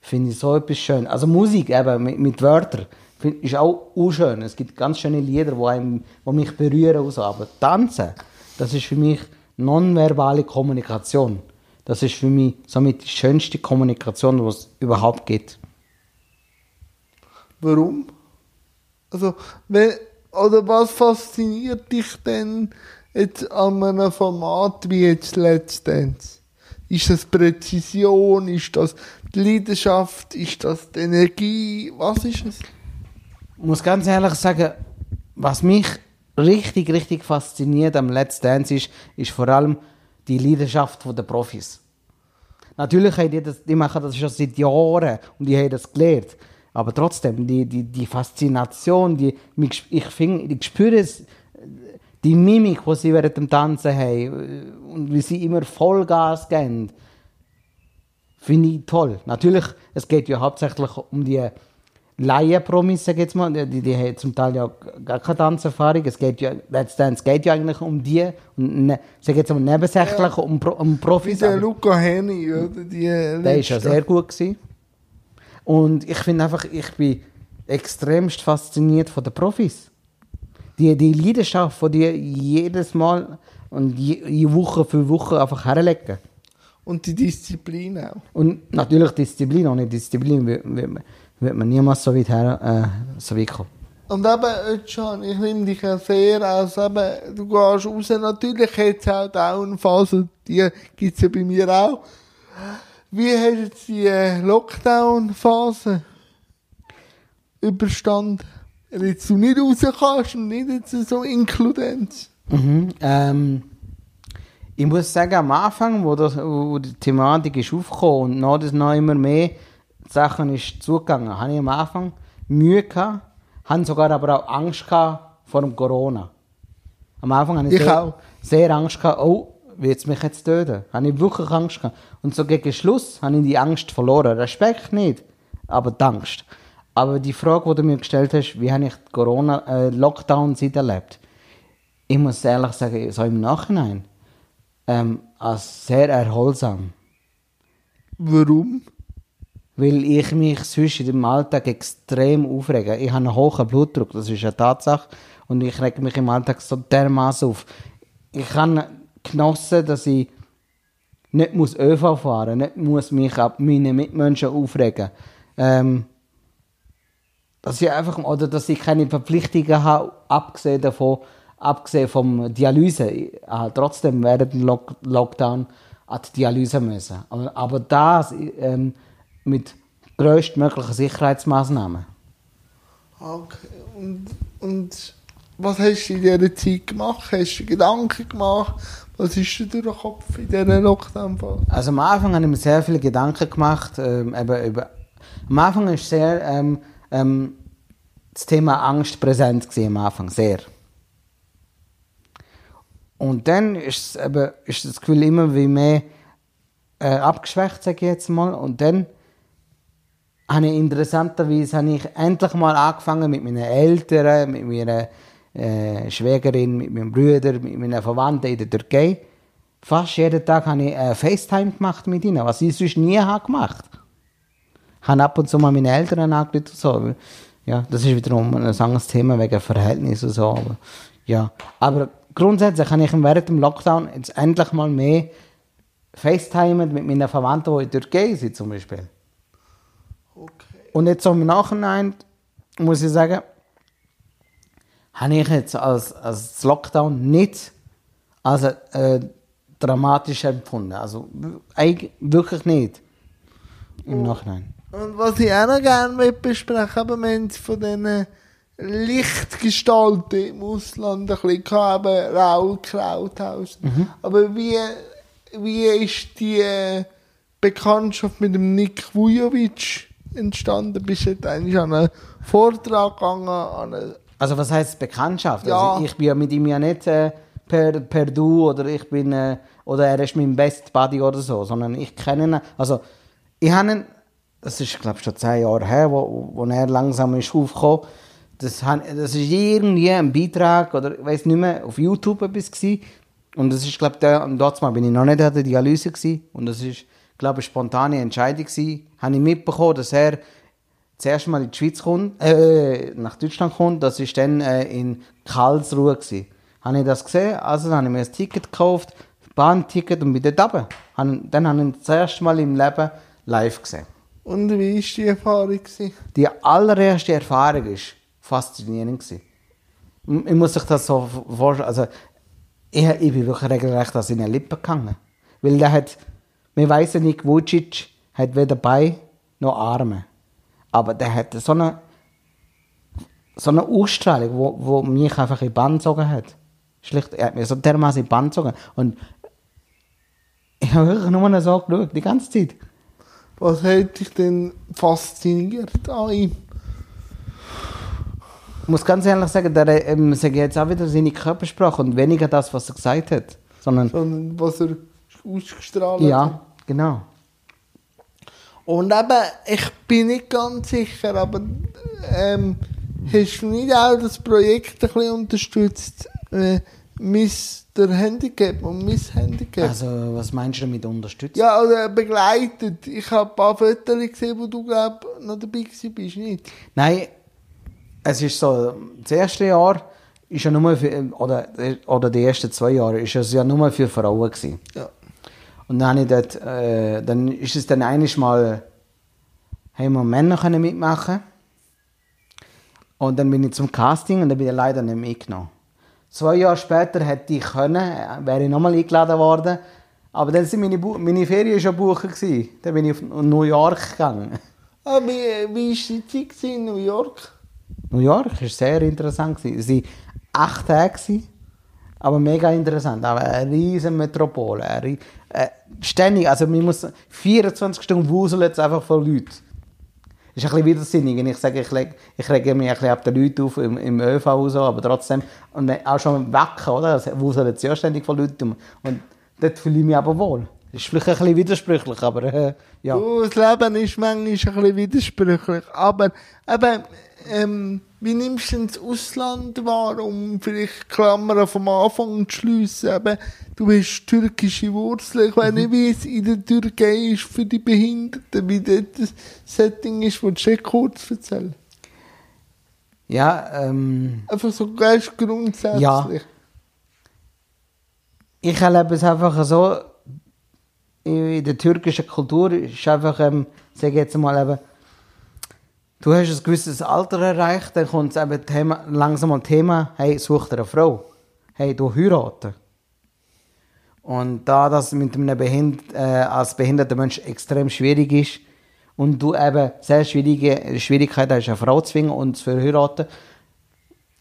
Speaker 2: finde ich so etwas schön. Also Musik eben mit, mit Wörtern find, ist auch schön. Es gibt ganz schöne Lieder, die, einem, die mich berühren. Und so. Aber Tanzen, das ist für mich nonverbale Kommunikation. Das ist für mich somit die schönste Kommunikation, die es überhaupt gibt.
Speaker 1: Warum? Also, wenn, oder was fasziniert dich denn jetzt an einem Format wie jetzt Let's Dance? Ist das Präzision? Ist das die Leidenschaft? Ist das die Energie? Was ist es?
Speaker 2: Ich muss ganz ehrlich sagen, was mich richtig, richtig fasziniert am Let's Dance ist, ist vor allem die Leidenschaft der Profis. Natürlich haben die, das, die machen das schon seit Jahren und die haben das gelernt. Aber trotzdem, die, die, die Faszination, die, ich, finde, ich spüre es, die Mimik, die sie während dem Tanzen haben und wie sie immer Vollgas geben, finde ich toll. Natürlich, es geht ja hauptsächlich um die Laienpromis, sag ich jetzt mal, die, die haben zum Teil ja gar keine Tanzerfahrung. Es geht ja, Let's Dance geht ja eigentlich um die, und ne, sag jetzt mal nebensächlich um, Pro- um
Speaker 1: Wie
Speaker 2: Profis.
Speaker 1: der
Speaker 2: aber
Speaker 1: Luca Henny, oder? Die
Speaker 2: der ist ja sehr gut gewesen. Und ich finde einfach, ich bin extremst fasziniert von den Profis. Die, die Leidenschaft von dir jedes Mal und je, je Woche für Woche einfach herlegen.
Speaker 1: Und die Disziplin auch.
Speaker 2: Und natürlich Disziplin, ohne Disziplin wird, man- niemals so weit, her, äh, so weit kommen.
Speaker 1: Und eben, Özcan, ich nehme dich ja sehr als eben, du gehst raus, natürlich jetzt auch Downphase, die gibt's ja bei mir auch. Wie hast du jetzt die äh, Lockdown-Phase überstanden? Jetzt du nicht raus kannst und nicht jetzt so Inkludenz.
Speaker 2: Mhm. Ähm, ich muss sagen, am Anfang, wo, das, wo die Thematik ist aufgekommen und noch, das noch immer mehr Sachen ist zugegangen, habe ich am Anfang Mühe gehabt, habe sogar aber auch Angst gehabt vor dem Corona. Am Anfang habe ich,
Speaker 1: Ich
Speaker 2: sehr,
Speaker 1: auch.
Speaker 2: sehr Angst gehabt, oh, wird es mich jetzt töten? Habe ich wirklich Angst gehabt. Und so gegen Schluss habe ich die Angst verloren. Respekt nicht, aber die Angst. Aber die Frage, die du mir gestellt hast, wie habe ich die Corona-Lockdown-Zeit erlebt? Ich muss ehrlich sagen, so im Nachhinein, ähm, als sehr erholsam.
Speaker 1: Warum?
Speaker 2: Weil ich mich sonst in dem Alltag extrem aufrege. Ich habe einen hohen Blutdruck, das ist eine Tatsache. Und ich rege mich im Alltag so dermaßen auf. Ich habe genossen, dass ich nicht muss ÖV fahren nicht muss mich ab meine Mitmenschen aufregen ähm, dass ich einfach, oder dass ich keine Verpflichtungen habe, abgesehen davon, abgesehen vom Dialyse. Ich habe trotzdem während dem Lock Lockdown an die Dialyse müssen. Aber, aber das ähm, mit größtmöglichen Sicherheitsmaßnahmen.
Speaker 1: Okay. Und, und was hast du in dieser Zeit gemacht? Hast du Gedanken gemacht? Was ist dir durch den Kopf in dieser Lockdown-Phase?
Speaker 2: Also am Anfang habe ich mir sehr viele Gedanken gemacht. Ähm, eben über, am Anfang ist sehr ähm, ähm, das Thema Angst präsent gewesen, am Anfang sehr. Und dann ist, es eben, ist das Gefühl immer wie mehr äh, abgeschwächt, sage ich jetzt mal. Und dann habe ich interessanterweise habe ich endlich mal angefangen mit meinen Eltern, mit meiner äh, Schwägerin, mit meinem Bruder, mit meinen Verwandten in der Türkei. Fast jeden Tag habe ich äh, FaceTime gemacht mit ihnen, was ich sonst nie habe gemacht habe ab und zu mal meine Eltern angerufen und so. Ja, das ist wiederum ein anderes Thema wegen Verhältnis und so. Aber, ja. aber grundsätzlich habe ich während dem Lockdown jetzt endlich mal mehr FaceTime mit meinen Verwandten, die in der Türkei sind zum Beispiel. Und jetzt so im Nachhinein muss ich sagen, habe ich jetzt als, als Lockdown nicht als äh, dramatisch empfunden. Also wirklich nicht. Im Nachhinein.
Speaker 1: Und was ich auch noch gerne mit besprechen aber wir haben von diesen Lichtgestalten im Ausland ein bisschen gehabt, eben Raul Krauthaus. Aber wie, wie ist die äh, Bekanntschaft mit dem Nick Vujovic entstanden? Bist du jetzt eigentlich an einen Vortrag gegangen, an eine
Speaker 2: Also was heißt Bekanntschaft?
Speaker 1: Ja.
Speaker 2: Also ich bin ja mit ihm ja nicht äh, per, per Du oder ich bin äh, oder er ist mein Best Buddy oder so, sondern ich kenne ihn. Also ich habe ihn, das ist glaube ich schon zehn Jahre her, wo, wo er langsam ist aufgekommen. Das, das ist irgendwie ein Beitrag oder ich weiß nicht mehr auf YouTube etwas gewesen. und das ist glaube und dort mal bin ich noch nicht an der Dialyse gewesen. und das ist glaube ich spontane Entscheidung gewesen. Habe ich mitbekommen, dass er zuerst mal in die Schweiz kommt, äh, nach Deutschland kommt, das war dann äh, in Karlsruhe. Gewesen. Habe ich das gesehen, also dann habe ich mir ein Ticket gekauft, Bahnticket und bin dort runter. Dann habe ich ihn das erste Mal im Leben live gesehen.
Speaker 1: Und wie war die Erfahrung? Gewesen?
Speaker 2: Die allererste Erfahrung war faszinierend. Gewesen. Ich muss sich das so vorstellen, also ich, ich bin wirklich regelrecht an seine Lippen gegangen. Weil der hat, wir wissen nicht, Vucic hat weder Beine noch Arme. Aber der hat so eine, so eine Ausstrahlung, wo, wo mich einfach in die Bann gezogen hat. Schlicht, er hat mir so dermaßen in die Bann gezogen. Und ich habe wirklich nur so geschaut, die ganze Zeit.
Speaker 1: Was hat dich denn fasziniert an ihm?
Speaker 2: Ich muss ganz ehrlich sagen, der ähm, sage jetzt auch wieder seine Körpersprache und weniger das, was er gesagt hat. Sondern,
Speaker 1: Sondern was er ausgestrahlt hat?
Speaker 2: ja, genau.
Speaker 1: Und eben, ich bin nicht ganz sicher, aber ähm, hast du nicht auch das Projekt ein bisschen unterstützt? Äh, Mr. Handicap und Miss Handicap?
Speaker 2: Also, was meinst du damit unterstützt?
Speaker 1: Ja, oder begleitet. Ich habe ein paar Fotos gesehen, wo du, glaub noch dabei bist, nicht?
Speaker 2: Nein, es ist so, das erste Jahr ist ja nur für, oder, oder die ersten zwei Jahre, ist es ja nur für Frauen gewesen.
Speaker 1: Ja.
Speaker 2: Und dann habe ich dort, äh, dann ist es dann einiges Mal, haben wir Männer können mitmachen und dann bin ich zum Casting und dann bin ich leider nicht mitgenommen. Zwei Jahre später hätte ich können, äh, wäre ich nochmal eingeladen worden, aber dann sind meine, Bu meine Ferien schon gebucht gewesen. Dann bin ich auf New York gegangen.
Speaker 1: Ah, wie, wie war die Zeit in New York?
Speaker 2: New York war sehr interessant. Es waren acht Tage, gewesen, aber mega interessant. Aber eine riesen Metropole. Eine, äh, ständig, also man muss 24 Stunden wuseln jetzt einfach von Leuten. ist ein bisschen widersinnig, ich sage, ich, leg, ich rege mich ein bisschen ab den Leuten auf im, im ÖV und so, aber trotzdem, und auch schon weg, oder? Das wuseln jetzt ja ständig von Leuten. Und dort fühle ich mich aber wohl. Das ist vielleicht ein bisschen widersprüchlich, aber äh, ja.
Speaker 1: Du, das Leben ist manchmal ein bisschen widersprüchlich. Aber eben, ähm, wie nimmst du das Ausland wahr, um vielleicht Klammern vom Anfang zu schliessen? Eben, du hast türkische Wurzeln. Ich weiß nicht, wie es in der Türkei ist für die Behinderten, wie dort das Setting ist. Willst du nicht kurz erzählen?
Speaker 2: Ja, ähm,
Speaker 1: Einfach so ganz grundsätzlich.
Speaker 2: Ja. ich erlebe es einfach so, in der türkischen Kultur ist einfach, ähm, sag ich jetzt mal eben, du hast ein gewisses Alter erreicht, dann kommt es eben Thema, langsam mal Thema, hey, such dir eine Frau. Hey, du heiraten. Und da das mit einem Behind äh, als behinderter Mensch extrem schwierig ist und du eben sehr schwierige Schwierigkeiten hast, eine Frau zu finden und zu verheiraten,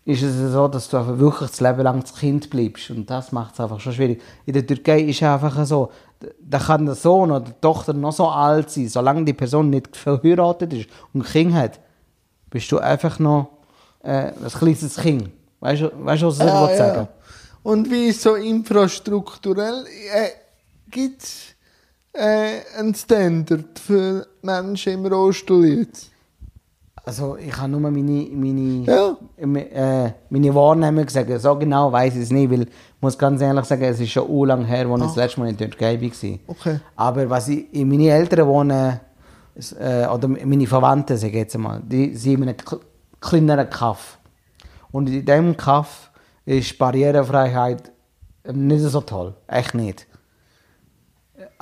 Speaker 2: ist es so, dass du einfach wirklich das Leben lang das Kind bleibst. Und das macht es einfach schon schwierig. In der Türkei ist es einfach so, da kann der Sohn oder die Tochter noch so alt sein, solange die Person nicht verheiratet ist und ein Kind hat, bist du einfach noch äh, ein kleines Kind. Weißt du, weißt du was ich
Speaker 1: Ja,
Speaker 2: sagen?
Speaker 1: ja. Und wie ist so infrastrukturell? Äh, Gibt es äh, einen Standard für Menschen im Rollstuhl jetzt?
Speaker 2: Also ich habe nur meine, meine,
Speaker 1: Ja.
Speaker 2: äh, meine Wahrnehmung gesagt. So genau weiß ich es nicht, weil ich muss ganz ehrlich sagen, es ist schon u lang her, als ich das letzte Mal in der Türkei war.
Speaker 1: Okay.
Speaker 2: Aber was ich, in meine Eltern wohnen, äh, oder meine Verwandten, sage ich jetzt mal, die sind in einem kl- kleineren Kaff. Und in diesem Kaff ist Barrierefreiheit nicht so toll. Echt nicht.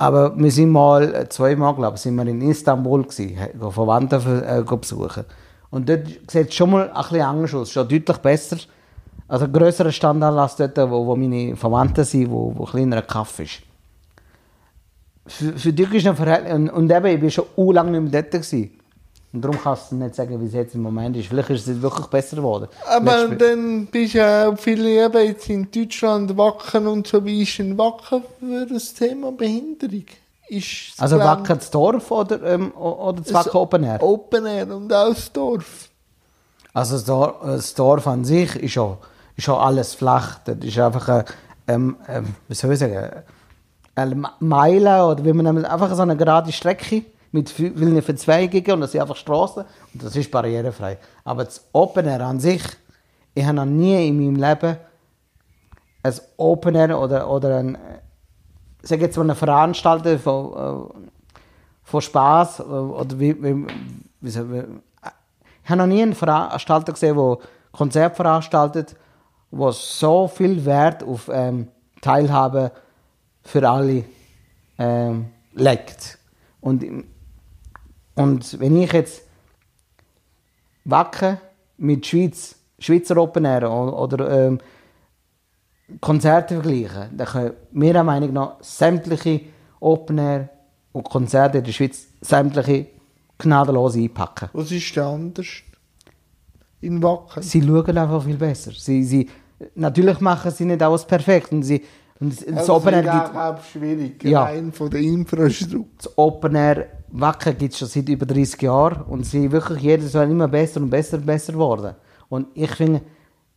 Speaker 2: Aber wir sind mal, äh, zweimal, glaube ich, sind wir in Istanbul gewesen, Verwandte äh, besuchen. Und dort sieht es schon mal ein bisschen anders aus, schon deutlich besser. Also ein grösserer Standard als dort, wo, wo meine Verwandten sind, wo, wo ein kleinerer Kaff ist. Für, für dich ist ein Verhältnis, und, und eben, ich war schon lange nicht mehr dort. Gewesen. Und darum kannst du nicht sagen, wie es jetzt im Moment ist. Vielleicht ist es wirklich besser geworden.
Speaker 1: Aber
Speaker 2: Letztes-
Speaker 1: dann bist du ja auch viele eben jetzt in Deutschland Wacken und so. Wie ist ein Wacken für das Thema Behinderung? Ist das
Speaker 2: also Wacker das Dorf oder, ähm, oder das Wacker Open Air?
Speaker 1: Open Air und auch das Dorf.
Speaker 2: Also das Dorf, das Dorf an sich ist schon, ist schon alles flach. Das ist einfach eine, ähm, ähm, wie soll ich sagen, eine Meile oder wie man einfach so eine gerade Strecke mit vi- vielen Verzweigungen und das sind einfach Straßen und das ist barrierefrei. Aber das Open Air an sich, ich habe noch nie in meinem Leben ein Open Air oder, oder ein, äh, sag jetzt mal eine Veranstaltung von, äh, von Spaß oder wie, wie, wie ich habe noch nie einen Veranstalter gesehen, der Konzert veranstaltet, wo so viel Wert auf ähm, Teilhabe für alle ähm, legt. Und, und wenn ich jetzt Wacken mit Schweiz, Schweizer Open Air oder ähm, Konzerte vergleiche, dann können meiner Meinung nach sämtliche Open Air und Konzerte in der Schweiz sämtliche gnadenlos einpacken.
Speaker 1: Was ist denn anders? In Wacken?
Speaker 2: Sie schauen einfach viel besser. Sie, sie, natürlich machen sie nicht alles perfekt. Und sie, und das
Speaker 1: Also
Speaker 2: Open Air
Speaker 1: ist
Speaker 2: gibt,
Speaker 1: auch schwierig,
Speaker 2: Ja.
Speaker 1: rein von der Infrastruktur.
Speaker 2: das Open Air Wacken gibt es schon seit über 30 Jahren und sie wirklich jedes Jahr immer besser und besser und besser geworden. Und ich finde,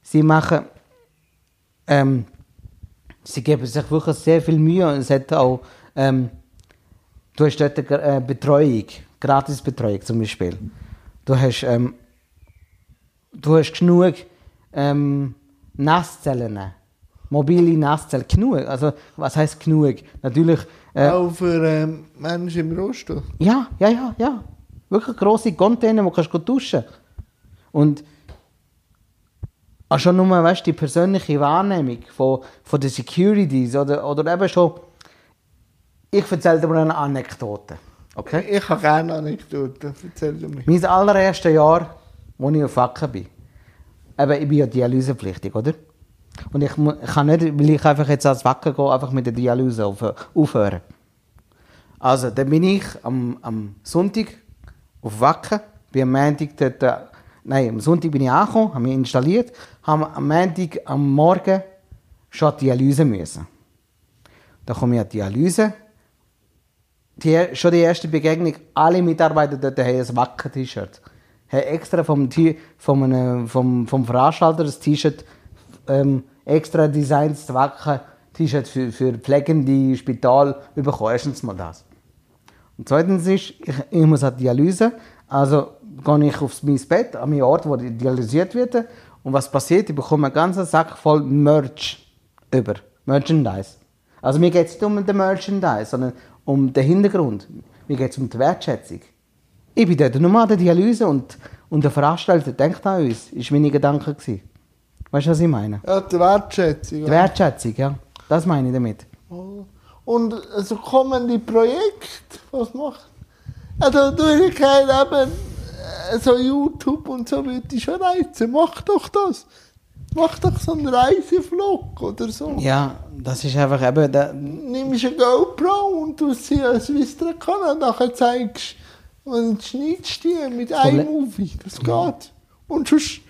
Speaker 2: sie machen, ähm, sie geben sich wirklich sehr viel Mühe und es hat auch, ähm, du hast dort eine äh, Betreuung, Gratisbetreuung zum Beispiel. Du hast, ähm, du hast genug ähm, Nasszellen, mobile Nasszellen, genug. Also was heißt genug? Natürlich äh,
Speaker 1: Auch für ähm, Menschen im Rollstuhl.
Speaker 2: ja, ja, ja, ja. Wirklich grosse Container, wo kannst du duschen Und auch schon nur, weißt, die persönliche Wahrnehmung von, von den Securities oder, oder eben schon, ich erzähle dir mal eine Anekdote. Okay?
Speaker 1: Ich habe gerne Anekdoten, erzähl du mir.
Speaker 2: Mein allererstes Jahr, als ich auf Wacken bin, eben, ich bin ja dialysepflichtig, oder? Und ich, ich kann nicht, weil ich einfach jetzt als Wacken gehe, einfach mit der Dialyse auf, aufhören. Also, dann bin ich am, am Sonntag auf Wacken, bin am Montag dort, äh, nein, am Sonntag bin ich angekommen, habe mich installiert, habe am Montag am Morgen schon die Dialyse müssen. Da komme ich an die Dialyse, die, schon die erste Begegnung, alle Mitarbeiter dort haben ein Wacken-T-Shirt. Haben extra vom, vom, einem- vom, vom Veranstalter das T-Shirt ähm, extra designs Wacken-T-Shirt für, für pflegende Spital bekommen. Erstens mal das. Und zweitens ist, ich, ich muss an die Dialyse, also gehe ich aufs mein Bett, an meinen Ort, wo dialysiert wird. Und was passiert? Ich bekomme einen ganzen Sack voll Merch über. Merchandise. Also mir geht es nicht um den Merchandise, sondern um den Hintergrund. Mir geht es um die Wertschätzung. Ich bin dort nur an der Dialyse und, und der Veranstalter denkt an uns. Das war meine Gedanke. gewesen. Weißt du, was ich meine?
Speaker 1: Ja, die Wertschätzung.
Speaker 2: Die Wertschätzung, ja. Das meine ich damit.
Speaker 1: Und so kommende Projekte, was macht? Also, du gesagt, eben, äh, so YouTube und so würde ich schon reizen. Mach doch das. Mach doch so einen Reisevlog oder so.
Speaker 2: Ja, das ist einfach eben... Der,
Speaker 1: Nimmst eine GoPro und du sie als Vistrakon und nachher zeigst und schneidest die mit
Speaker 2: Problem-
Speaker 1: iMovie. Das geht. Und sonst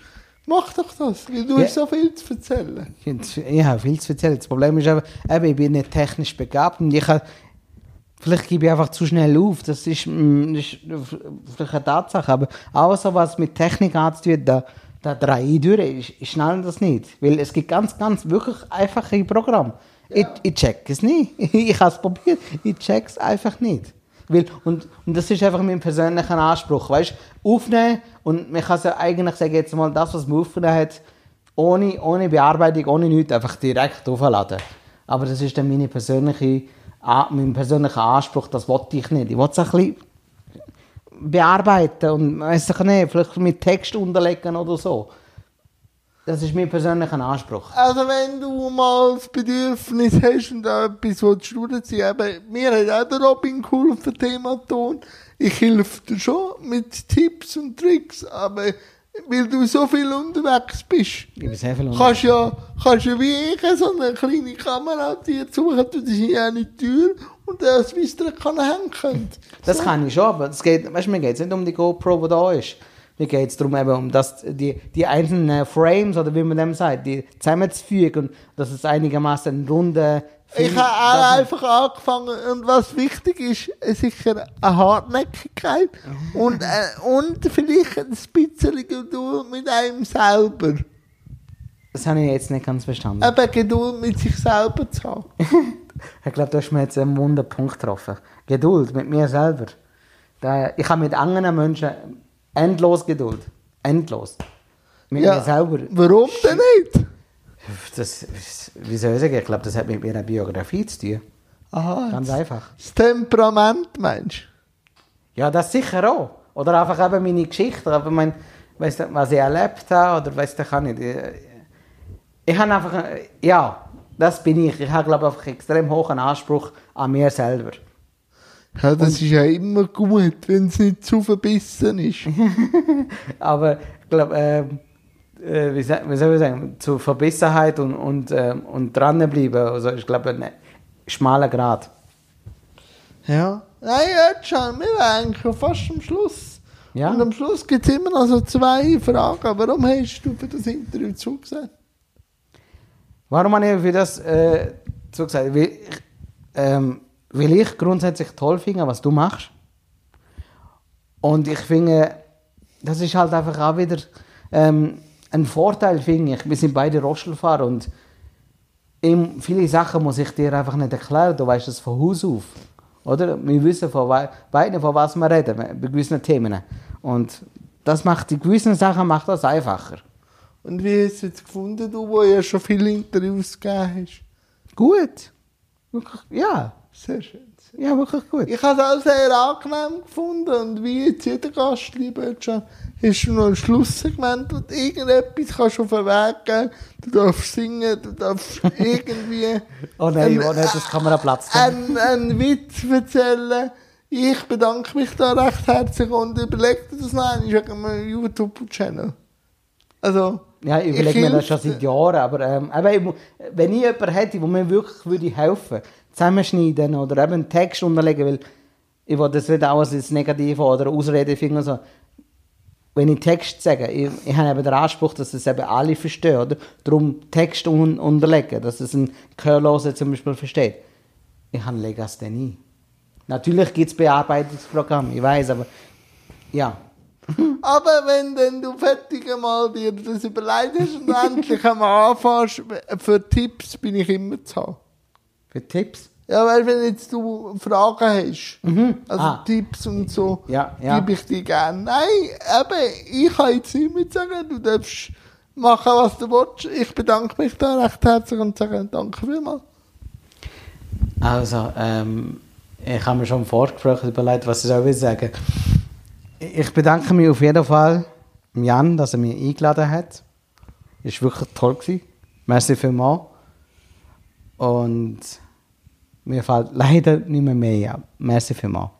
Speaker 1: mach doch das, weil du
Speaker 2: Ja.
Speaker 1: hast so viel zu erzählen.
Speaker 2: Ich habe viel zu erzählen. Das Problem ist eben, eben, ich bin nicht technisch begabt und ich habe, vielleicht gebe ich einfach zu schnell auf. Das ist, mm, das ist vielleicht eine Tatsache. Aber alles, so, was mit Technik anzutun, da, da drehe ich durch. Ich, ich schnall das nicht. Weil es gibt ganz, ganz wirklich einfache Programme. Ich, ich check es nicht. Ich habe es probiert. Ich check es einfach nicht. Weil, und, und das ist einfach mein persönlicher Anspruch. Weißt aufnehmen und man kann es ja eigentlich sagen, jetzt mal das, was man aufgenommen hat, ohne, ohne Bearbeitung, ohne nichts, einfach direkt aufladen. Aber das ist dann meine persönliche, mein persönlicher Anspruch, das wollte ich nicht. Ich wollte es ein bisschen bearbeiten und weiss ich nicht, vielleicht mit Text unterlegen oder so. Das ist mein persönlicher Anspruch.
Speaker 1: Also wenn du mal das Bedürfnis hast und da etwas durchziehen eben, mir hat auch der Robin geholfen, Thema Ton. Ich helfe dir schon mit Tipps und Tricks, aber weil du so viel unterwegs bist,
Speaker 2: Ich bin sehr viel unterwegs.
Speaker 1: kannst ja, kannst ja wie ich so eine kleine Kamera dir suchen, du das an die Tür und das Wister kann hängen könnt.
Speaker 2: Das kann ich schon, aber es geht, weißt, mir geht es nicht um die GoPro, die da ist. Mir geht es darum, eben um das, die, die einzelnen Frames, oder wie man dem sagt, die zusammenzufügen und dass es einigermaßen ein runder
Speaker 1: Ich habe auch einfach angefangen und was wichtig ist, äh, sicher eine Hartnäckigkeit und, äh, und vielleicht ein bisschen Geduld mit einem selber.
Speaker 2: Das habe ich jetzt nicht ganz verstanden.
Speaker 1: Eben Geduld mit sich selber zu haben.
Speaker 2: Ich glaube, du hast mir jetzt einen wunden Punkt getroffen. Geduld mit mir selber. Ich habe mit anderen Menschen endlos Geduld. Endlos. Mit mir selber.
Speaker 1: Warum denn nicht?
Speaker 2: Das, wie soll ich sagen? Ich glaube, das hat mit meiner Biografie zu tun.
Speaker 1: Aha,
Speaker 2: Ganz einfach.
Speaker 1: das Temperament, meinst
Speaker 2: Ja, das sicher auch. Oder einfach eben meine Geschichte, aber mein, weißt du, was ich erlebt habe, oder weißt du, kann ich. Ich, ich habe einfach, ja, das bin ich. Ich habe, glaube ich, einfach extrem hohen Anspruch an mir selber.
Speaker 1: Ja, das ist ja immer gut, wenn es nicht zu verbissen ist.
Speaker 2: Aber ich glaube, ähm, äh, wie, sa- wie soll ich sagen, zur Verbissenheit und, und, ähm, und dranbleiben, also ich glaube, ein schmaler Grad.
Speaker 1: Ja. Nein, jetzt schon, wir sind eigentlich fast am Schluss.
Speaker 2: Ja.
Speaker 1: Und am Schluss gibt es immer noch so zwei Fragen. Warum hast du für das Interview zugesagt?
Speaker 2: Warum habe ich für das äh, so gesagt? Weil ich, ähm, weil ich grundsätzlich toll finde, was du machst. Und ich finde, das ist halt einfach auch wieder ähm, ein Vorteil, finde ich. Wir sind beide Rollstuhlfahrer und eben viele Sachen muss ich dir einfach nicht erklären. Du weißt es von Haus auf. Oder? Wir wissen von beiden, von was wir reden, bei gewissen Themen. Und das macht, die gewissen Sachen macht das einfacher.
Speaker 1: Und wie hast du es jetzt gefunden, du, wo ja schon viele Interviews gegeben hast?
Speaker 2: Gut. Ja.
Speaker 1: Sehr schön.
Speaker 2: Ja, wirklich gut.
Speaker 1: Ich habe es auch sehr angenehm gefunden und wie jetzt jeder Gast, lieber schon, hast du noch ein Schlusssegment, wo du irgendetwas kannst auf den Weg geben Du darfst singen, du darfst irgendwie
Speaker 2: Oh nein,
Speaker 1: Ein-
Speaker 2: oh nein, das kann man an Platz nehmen.
Speaker 1: einen, einen Witz erzählen. Ich bedanke mich da recht herzlich und überlege dir das noch einmal wegen meinem YouTube-Channel. Also,
Speaker 2: Ja, ich überlege mir das schon seit Jahren, aber ähm, ich wenn ich jemanden hätte, der mir wirklich würde helfen zusammenschneiden oder eben einen Text unterlegen, weil ich will das nicht auch als negativ oder Ausrede finden. So. Wenn ich Text sage, ich, ich habe eben den Anspruch, dass es eben alle verstehen, oder? Darum Text un unterlegen, dass es ein Gehörloser zum Beispiel versteht. Ich habe lege es dann ein. Natürlich gibt es Bearbeitungsprogramme, ich weiß, aber ja.
Speaker 1: Aber wenn denn du fertig mal dir das überlegt hast und endlich einmal anfängst, für Tipps bin ich immer zu haben.
Speaker 2: Für Tipps?
Speaker 1: Ja, weil wenn jetzt du Fragen hast, also
Speaker 2: Ah.
Speaker 1: Tipps und so,
Speaker 2: Ja, ja.
Speaker 1: gebe ich dir gerne. Nein, eben, ich kann jetzt nicht mehr sagen, du darfst machen, was du willst. Ich bedanke mich da recht herzlich und sage danke vielmals.
Speaker 2: Also, ähm, ich habe mir schon im Vorgespräch überlegt, was ich soll sagen Ich bedanke mich auf jeden Fall Jan, dass er mich eingeladen hat. Es war wirklich toll. Gewesen. Merci vielmals. Und mir fällt leider nicht mehr mehr an. Merci vielmals.